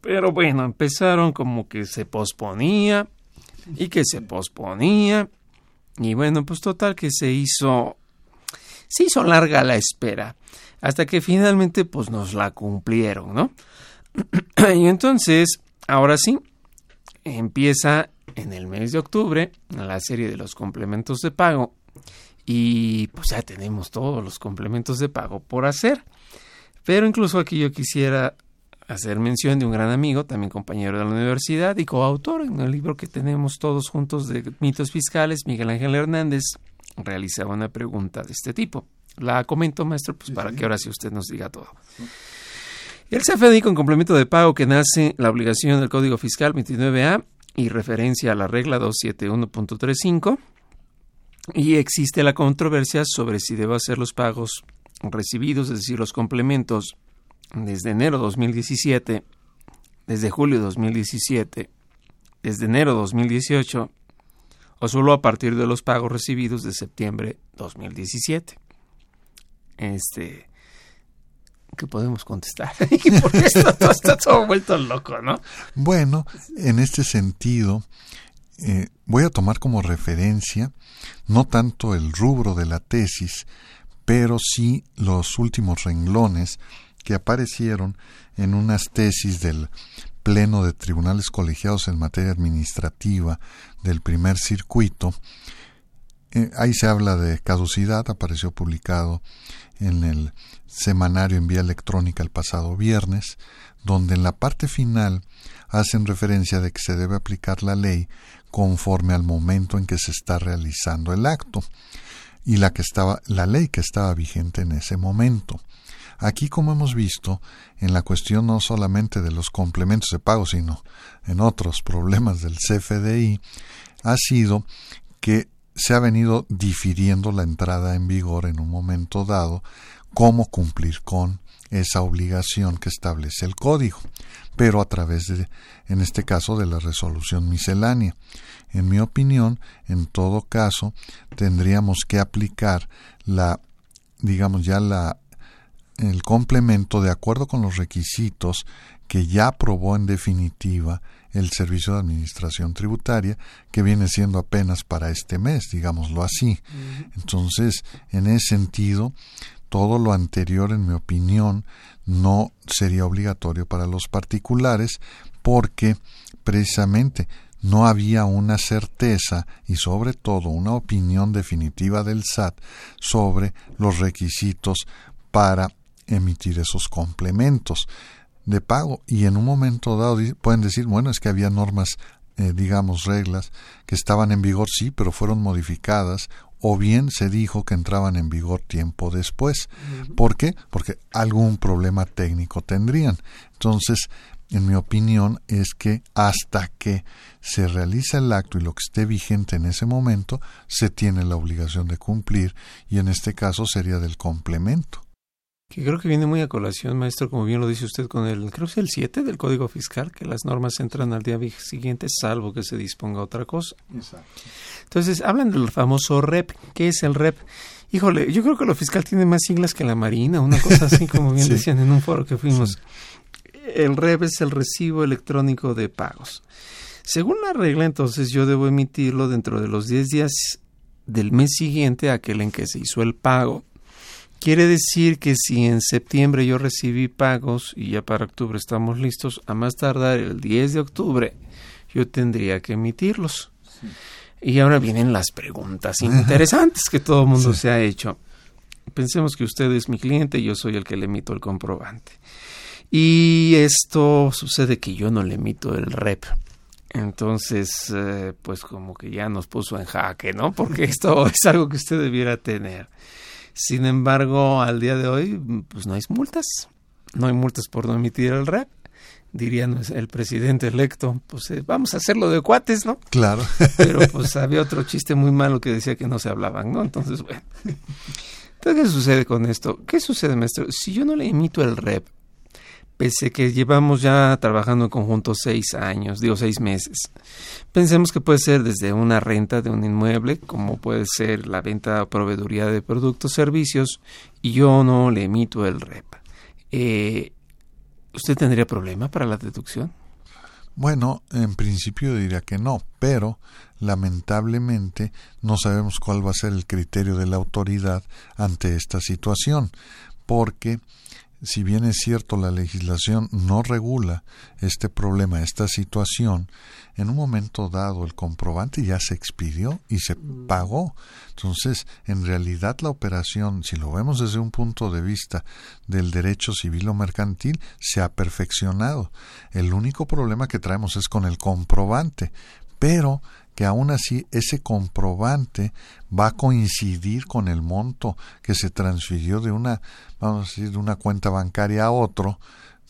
Pero bueno, empezaron como que se posponía y que se posponía. Y bueno, pues total que se hizo, se hizo larga la espera. Hasta que finalmente pues nos la cumplieron, ¿no? *clears throat* y entonces, ahora sí, empieza en el mes de octubre la serie de los complementos de pago. Y pues ya tenemos todos los complementos de pago por hacer. Pero incluso aquí yo quisiera hacer mención de un gran amigo, también compañero de la universidad y coautor en el libro que tenemos todos juntos de mitos fiscales, Miguel Ángel Hernández, realizaba una pregunta de este tipo. La comento, maestro, pues para que ahora sí usted nos diga todo. El CFDI con complemento de pago que nace la obligación del Código Fiscal 29A y referencia a la regla 271.35 y existe la controversia sobre si debo hacer los pagos recibidos, es decir, los complementos desde enero 2017, desde julio 2017, desde enero 2018 o solo a partir de los pagos recibidos de septiembre 2017. Este, ¿qué podemos contestar? *laughs* Porque esto todo está todo vuelto loco, ¿no? Bueno, en este sentido, eh, voy a tomar como referencia no tanto el rubro de la tesis, pero sí los últimos renglones que aparecieron en unas tesis del Pleno de Tribunales Colegiados en materia administrativa del primer circuito. Eh, ahí se habla de caducidad, apareció publicado en el semanario en vía electrónica el pasado viernes, donde en la parte final hacen referencia de que se debe aplicar la ley conforme al momento en que se está realizando el acto y la que estaba la ley que estaba vigente en ese momento. Aquí, como hemos visto, en la cuestión no solamente de los complementos de pago, sino en otros problemas del CFDI, ha sido que se ha venido difiriendo la entrada en vigor en un momento dado, cómo cumplir con esa obligación que establece el código, pero a través de, en este caso, de la resolución miscelánea. En mi opinión, en todo caso, tendríamos que aplicar la, digamos ya la, el complemento de acuerdo con los requisitos que ya aprobó en definitiva el Servicio de Administración Tributaria, que viene siendo apenas para este mes, digámoslo así. Entonces, en ese sentido, todo lo anterior, en mi opinión, no sería obligatorio para los particulares porque precisamente no había una certeza y sobre todo una opinión definitiva del SAT sobre los requisitos para emitir esos complementos de pago y en un momento dado pueden decir bueno es que había normas eh, digamos reglas que estaban en vigor sí pero fueron modificadas o bien se dijo que entraban en vigor tiempo después. ¿Por qué? Porque algún problema técnico tendrían. Entonces, en mi opinión, es que hasta que se realiza el acto y lo que esté vigente en ese momento, se tiene la obligación de cumplir y en este caso sería del complemento. Que creo que viene muy a colación, maestro, como bien lo dice usted, con el, creo que es el 7 del Código Fiscal, que las normas entran al día siguiente, salvo que se disponga otra cosa. Exacto. Entonces, hablan del famoso REP. ¿Qué es el REP? Híjole, yo creo que lo fiscal tiene más siglas que la Marina, una cosa así, como bien *laughs* decían en un foro que fuimos. El REP es el recibo electrónico de pagos. Según la regla, entonces yo debo emitirlo dentro de los 10 días del mes siguiente a aquel en que se hizo el pago. Quiere decir que si en septiembre yo recibí pagos y ya para octubre estamos listos, a más tardar el 10 de octubre yo tendría que emitirlos. Y ahora vienen las preguntas interesantes que todo el mundo se ha hecho. Pensemos que usted es mi cliente y yo soy el que le emito el comprobante. Y esto sucede que yo no le emito el REP. Entonces, eh, pues como que ya nos puso en jaque, ¿no? Porque *laughs* esto es algo que usted debiera tener. Sin embargo, al día de hoy, pues no hay multas. No hay multas por no emitir el REP. Dirían el presidente electo, pues eh, vamos a hacerlo de cuates, ¿no? Claro. *laughs* Pero *laughs* pues había otro chiste muy malo que decía que no se hablaban, ¿no? Entonces, bueno. Entonces, ¿qué sucede con esto? ¿Qué sucede, maestro? Si yo no le emito el REP, pese que llevamos ya trabajando en conjunto seis años, digo seis meses. Pensemos que puede ser desde una renta de un inmueble, como puede ser la venta o proveeduría de productos, servicios, y yo no le emito el REP. Eh, ¿Usted tendría problema para la deducción? Bueno, en principio diría que no, pero lamentablemente no sabemos cuál va a ser el criterio de la autoridad ante esta situación, porque si bien es cierto la legislación no regula este problema, esta situación, en un momento dado el comprobante ya se expidió y se pagó. Entonces, en realidad la operación, si lo vemos desde un punto de vista del derecho civil o mercantil, se ha perfeccionado. El único problema que traemos es con el comprobante, pero que aún así ese comprobante va a coincidir con el monto que se transfirió de una, vamos a decir, de una cuenta bancaria a otro,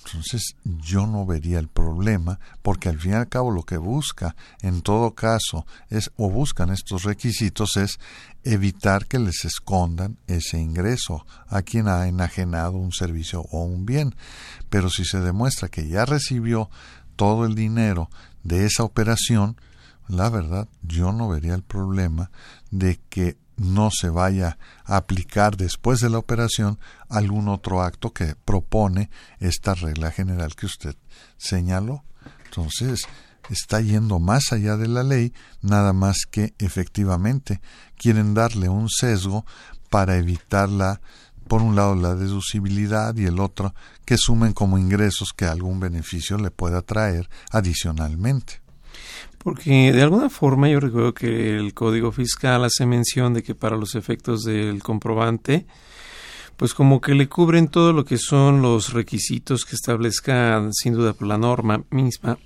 entonces yo no vería el problema, porque al fin y al cabo lo que busca, en todo caso, es o buscan estos requisitos es evitar que les escondan ese ingreso a quien ha enajenado un servicio o un bien. Pero si se demuestra que ya recibió todo el dinero de esa operación, la verdad yo no vería el problema de que no se vaya a aplicar después de la operación algún otro acto que propone esta regla general que usted señaló. Entonces, está yendo más allá de la ley, nada más que efectivamente quieren darle un sesgo para evitar la, por un lado la deducibilidad y el otro que sumen como ingresos que algún beneficio le pueda traer adicionalmente. Porque de alguna forma yo recuerdo que el Código Fiscal hace mención de que para los efectos del comprobante, pues como que le cubren todo lo que son los requisitos que establezcan sin duda por la norma misma.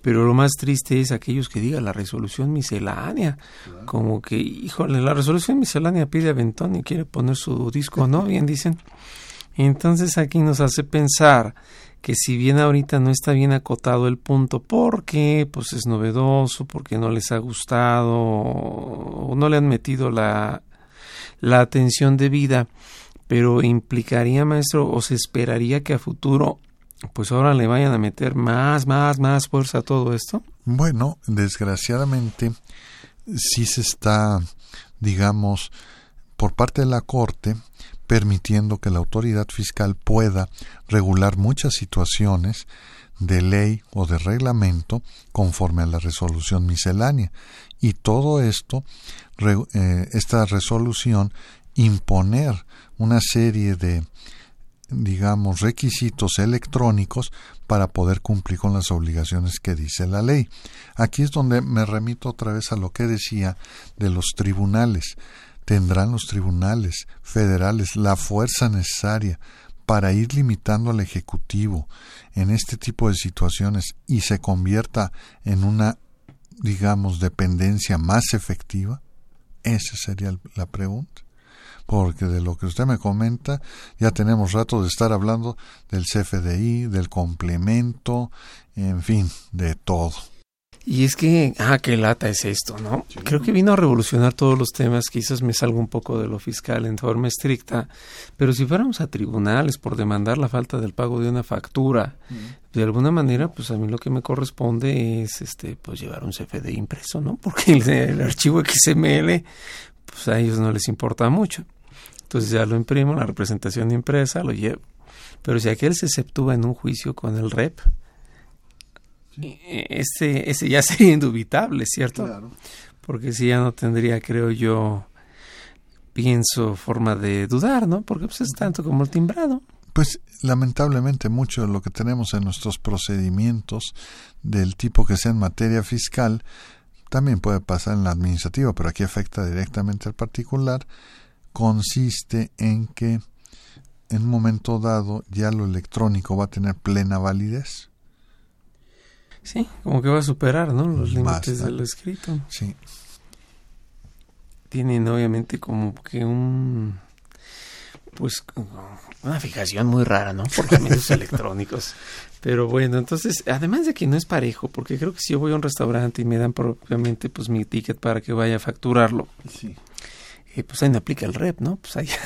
Pero lo más triste es aquellos que digan la resolución miscelánea. Como que, híjole, la resolución miscelánea pide Aventón y quiere poner su disco, ¿no? Bien dicen. Entonces aquí nos hace pensar que si bien ahorita no está bien acotado el punto porque pues es novedoso, porque no les ha gustado o no le han metido la, la atención debida, pero implicaría, maestro, o se esperaría que a futuro pues ahora le vayan a meter más, más, más fuerza a todo esto? Bueno, desgraciadamente sí se está, digamos, por parte de la Corte permitiendo que la autoridad fiscal pueda regular muchas situaciones de ley o de reglamento conforme a la resolución miscelánea. Y todo esto, eh, esta resolución, imponer una serie de, digamos, requisitos electrónicos para poder cumplir con las obligaciones que dice la ley. Aquí es donde me remito otra vez a lo que decía de los tribunales tendrán los tribunales federales la fuerza necesaria para ir limitando al Ejecutivo en este tipo de situaciones y se convierta en una, digamos, dependencia más efectiva? Esa sería la pregunta. Porque de lo que usted me comenta, ya tenemos rato de estar hablando del CFDI, del complemento, en fin, de todo. Y es que, ah, qué lata es esto, ¿no? Creo que vino a revolucionar todos los temas, quizás me salgo un poco de lo fiscal en forma estricta, pero si fuéramos a tribunales por demandar la falta del pago de una factura, de alguna manera, pues a mí lo que me corresponde es, este, pues llevar un CFD impreso, ¿no? *laughs* Porque el, el archivo XML, pues a ellos no les importa mucho. Entonces ya lo imprimo, la representación impresa, lo llevo. Pero si aquel se exceptúa en un juicio con el REP, este, ese ya *laughs* sería indubitable, ¿cierto? Claro. Porque si ya no tendría, creo yo, pienso, forma de dudar, ¿no? Porque pues es tanto como el timbrado. Pues lamentablemente mucho de lo que tenemos en nuestros procedimientos del tipo que sea en materia fiscal también puede pasar en la administrativa, pero aquí afecta directamente al particular, consiste en que en un momento dado ya lo electrónico va a tener plena validez. Sí, como que va a superar, ¿no? Los límites de lo escrito. Sí. Tienen obviamente como que un pues una fijación muy rara, ¿no? Por los medios *laughs* electrónicos. Pero bueno, entonces, además de que no es parejo, porque creo que si yo voy a un restaurante y me dan propiamente pues mi ticket para que vaya a facturarlo, sí. Eh, pues ahí no aplica el rep, ¿no? Pues allá,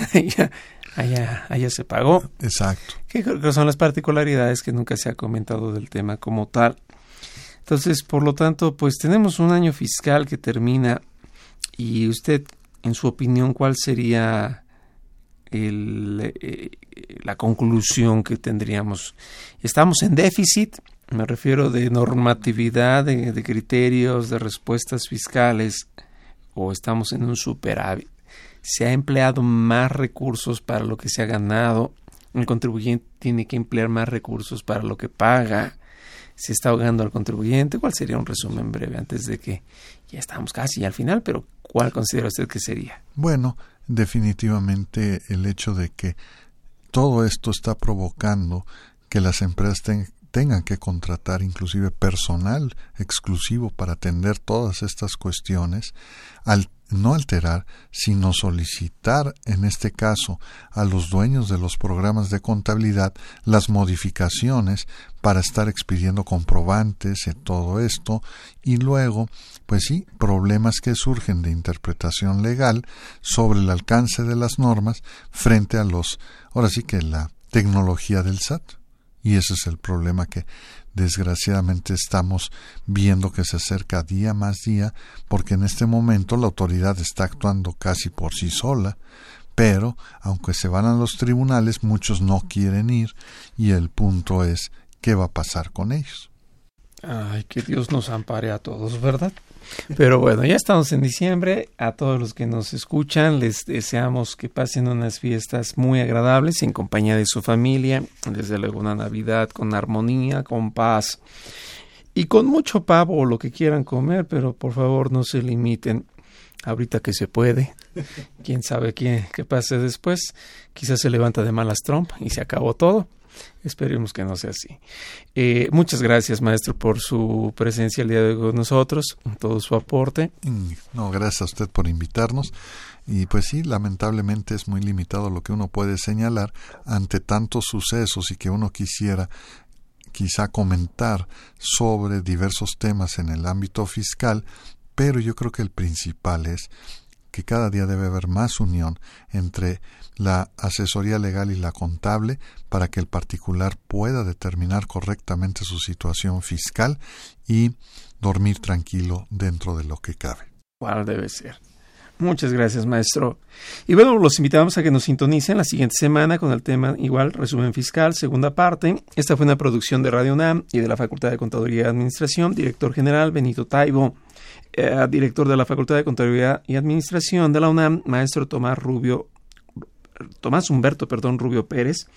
allá, allá, se pagó. Exacto. Que creo que son las particularidades que nunca se ha comentado del tema como tal. Entonces, por lo tanto, pues tenemos un año fiscal que termina y usted, en su opinión, ¿cuál sería el, eh, la conclusión que tendríamos? Estamos en déficit, me refiero de normatividad, de, de criterios, de respuestas fiscales, o estamos en un superávit. Se ha empleado más recursos para lo que se ha ganado, el contribuyente tiene que emplear más recursos para lo que paga se está ahogando al contribuyente. ¿Cuál sería un resumen breve antes de que ya estamos casi al final, pero cuál considera usted que sería? Bueno, definitivamente el hecho de que todo esto está provocando que las empresas tengan que contratar inclusive personal exclusivo para atender todas estas cuestiones, al no alterar, sino solicitar, en este caso, a los dueños de los programas de contabilidad las modificaciones para estar expidiendo comprobantes y todo esto, y luego, pues sí, problemas que surgen de interpretación legal sobre el alcance de las normas frente a los, ahora sí que la tecnología del SAT. Y ese es el problema que desgraciadamente estamos viendo que se acerca día más día, porque en este momento la autoridad está actuando casi por sí sola, pero aunque se van a los tribunales, muchos no quieren ir y el punto es qué va a pasar con ellos. Ay, que Dios nos ampare a todos, ¿verdad? Pero bueno, ya estamos en diciembre. A todos los que nos escuchan, les deseamos que pasen unas fiestas muy agradables en compañía de su familia. Desde luego una Navidad con armonía, con paz y con mucho pavo o lo que quieran comer, pero por favor no se limiten. Ahorita que se puede, quién sabe qué, qué pase después. Quizás se levanta de malas Trump y se acabó todo. Esperemos que no sea así. Eh, muchas gracias, maestro, por su presencia el día de hoy con nosotros, todo su aporte. No, gracias a usted por invitarnos. Y pues sí, lamentablemente es muy limitado lo que uno puede señalar ante tantos sucesos y que uno quisiera quizá comentar sobre diversos temas en el ámbito fiscal, pero yo creo que el principal es cada día debe haber más unión entre la asesoría legal y la contable para que el particular pueda determinar correctamente su situación fiscal y dormir tranquilo dentro de lo que cabe. ¿Cuál debe ser? Muchas gracias, maestro. Y bueno, los invitamos a que nos sintonicen la siguiente semana con el tema igual, resumen fiscal, segunda parte. Esta fue una producción de Radio UNAM y de la Facultad de Contaduría y Administración, director general Benito Taibo, eh, director de la Facultad de Contaduría y Administración de la UNAM, maestro Tomás Rubio Tomás Humberto, perdón, Rubio Pérez,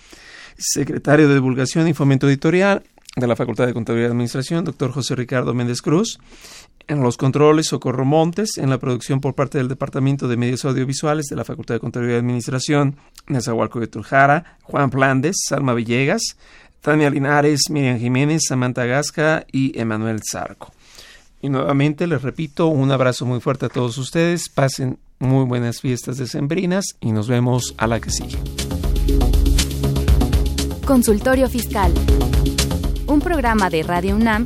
secretario de Divulgación y Fomento Editorial de la Facultad de Contabilidad y Administración, doctor José Ricardo Méndez Cruz, en los controles Socorro Montes, en la producción por parte del Departamento de Medios Audiovisuales de la Facultad de Contabilidad y Administración, Nezahualco de Trujara, Juan Plandes, Salma Villegas, Tania Linares, Miriam Jiménez, Samantha Gasca y Emanuel Zarco. Y nuevamente les repito, un abrazo muy fuerte a todos ustedes, pasen muy buenas fiestas decembrinas y nos vemos a la que sigue. Consultorio Fiscal. Un programa de Radio UNAM